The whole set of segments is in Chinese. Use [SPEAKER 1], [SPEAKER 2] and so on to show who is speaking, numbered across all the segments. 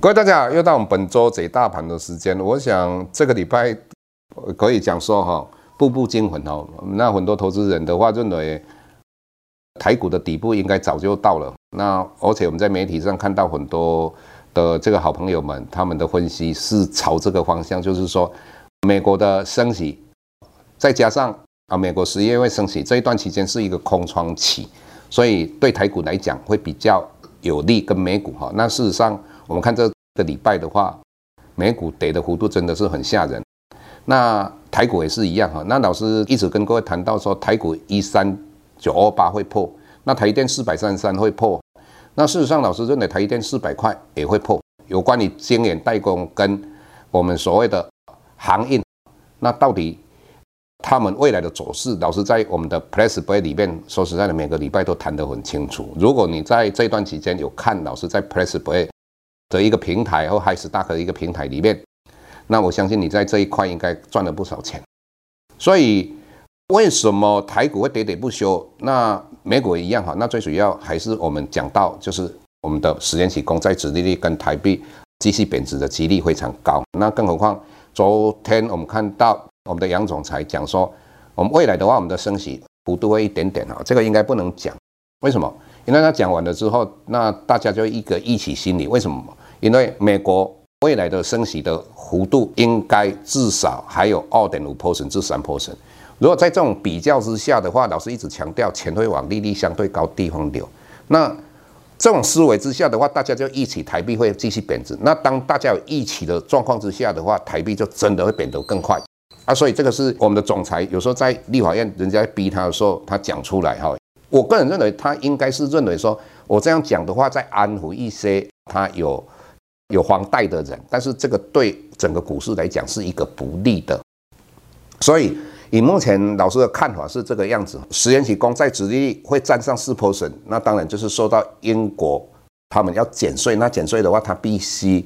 [SPEAKER 1] 各位大家好，又到我们本周解大盘的时间。我想这个礼拜可以讲说哈，步步惊魂哦。那很多投资人的话认为，台股的底部应该早就到了。那而且我们在媒体上看到很多的这个好朋友们，他们的分析是朝这个方向，就是说美国的升息，再加上啊美国十一月会升息，这一段期间是一个空窗期，所以对台股来讲会比较有利，跟美股哈。那事实上。我们看这个礼拜的话，美股跌的幅度真的是很吓人。那台股也是一样哈。那老师一直跟各位谈到说，台股一三九二八会破，那台电四百三十三会破。那事实上，老师认为台电四百块也会破。有关于晶圆代工跟我们所谓的航运，那到底他们未来的走势，老师在我们的 Press Play 里面，说实在的，每个礼拜都谈得很清楚。如果你在这段期间有看老师在 Press Play 的一个平台或海思大客的一个平台里面，那我相信你在这一块应该赚了不少钱。所以为什么台股会喋喋不休？那美股也一样哈。那最主要还是我们讲到，就是我们的十年期公债殖利率跟台币继续贬值的几率非常高。那更何况昨天我们看到我们的杨总裁讲说，我们未来的话，我们的升息幅度会一点点哈，这个应该不能讲。为什么？因为他讲完了之后，那大家就一个预期心理。为什么？因为美国未来的升息的幅度应该至少还有二点五 percent 至三 percent。如果在这种比较之下的话，老师一直强调钱会往利率相对高地方流。那这种思维之下的话，大家就一起台币会继续贬值。那当大家有一起的状况之下的话，台币就真的会贬得更快啊！所以这个是我们的总裁有时候在立法院人家逼他的时候，他讲出来哈。我个人认为，他应该是认为说，我这样讲的话，在安抚一些他有有房贷的人，但是这个对整个股市来讲是一个不利的。所以，以目前老师的看法是这个样子：十年期公债殖利率会站上四波损那当然就是受到英国他们要减税，那减税的话，他必须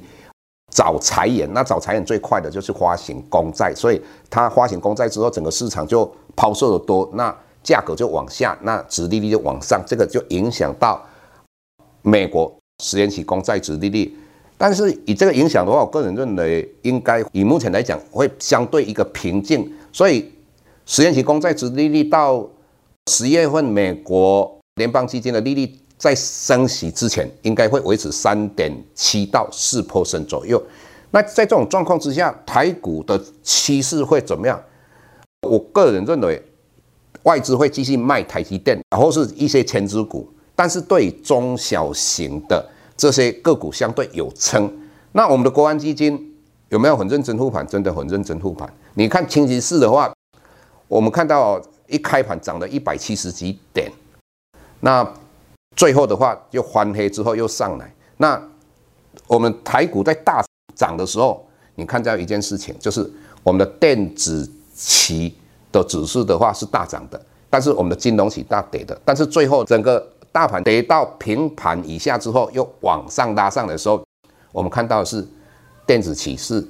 [SPEAKER 1] 找财源，那找财源最快的就是发行公债，所以他发行公债之后，整个市场就抛售的多，那。价格就往下，那殖利率就往上，这个就影响到美国十年期公债殖利率。但是以这个影响的话，我个人认为应该以目前来讲会相对一个平静。所以十年期公债殖利率到十月份，美国联邦基金的利率在升息之前，应该会维持三点七到四 percent 左右。那在这种状况之下，台股的趋势会怎么样？我个人认为。外资会继续卖台积电，然后是一些权值股，但是对中小型的这些个股相对有撑。那我们的国安基金有没有很认真护盘？真的很认真护盘。你看星期四的话，我们看到一开盘涨了一百七十几点，那最后的话又翻黑之后又上来。那我们台股在大涨的时候，你看到一件事情，就是我们的电子期。的指数的话是大涨的，但是我们的金融期大跌的，但是最后整个大盘跌到平盘以下之后，又往上拉上的时候，我们看到的是电子期是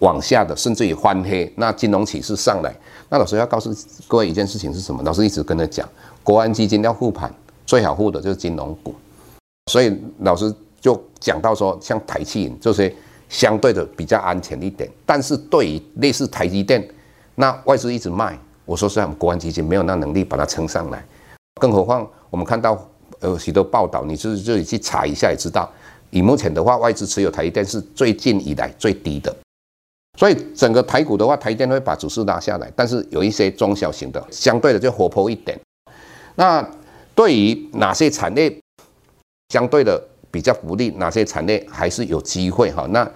[SPEAKER 1] 往下的，甚至于翻黑，那金融期是上来。那老师要告诉各位一件事情是什么？老师一直跟他讲，国安基金要护盘，最好护的就是金融股。所以老师就讲到说，像台企这些相对的比较安全一点，但是对于类似台积电。那外资一直卖，我说实在，我们国安基金没有那能力把它撑上来，更何况我们看到呃许多报道，你自己自己去查一下也知道，以目前的话，外资持有台电是最近以来最低的，所以整个台股的话，台电会把指数拉下来，但是有一些中小型的相对的就活泼一点。那对于哪些产业相对的比较不利，哪些产业还是有机会哈？那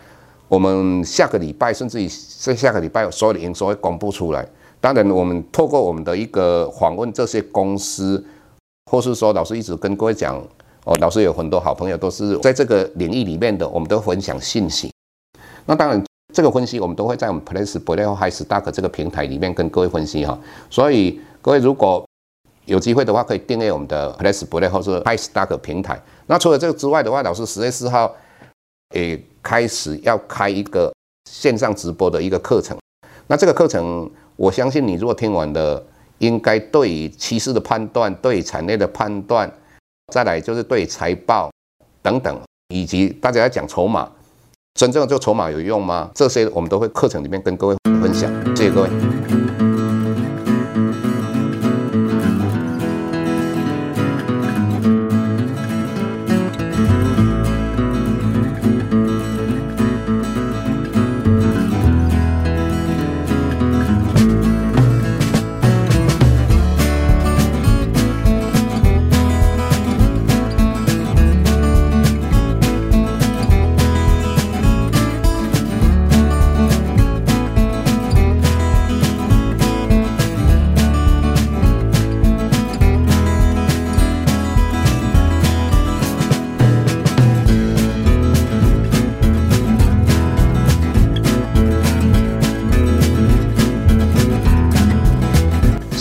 [SPEAKER 1] 我们下个礼拜甚至于在下个礼拜所有的营收会公布出来。当然，我们透过我们的一个访问这些公司，或是说老师一直跟各位讲。哦，老师有很多好朋友都是在这个领域里面的，我们都分享信息。那当然，这个分析我们都会在我们 PressPlay 或 HiStock 这个平台里面跟各位分析哈。所以各位如果有机会的话，可以订阅我们的 PressPlay 或是 HiStock 平台。那除了这个之外的话，老师十月四号也开始要开一个线上直播的一个课程。那这个课程，我相信你如果听完了，应该对于趋势的判断，对产业的判断。再来就是对财报等等，以及大家要讲筹码，真正的这个筹码有用吗？这些我们都会课程里面跟各位分享，谢谢各位。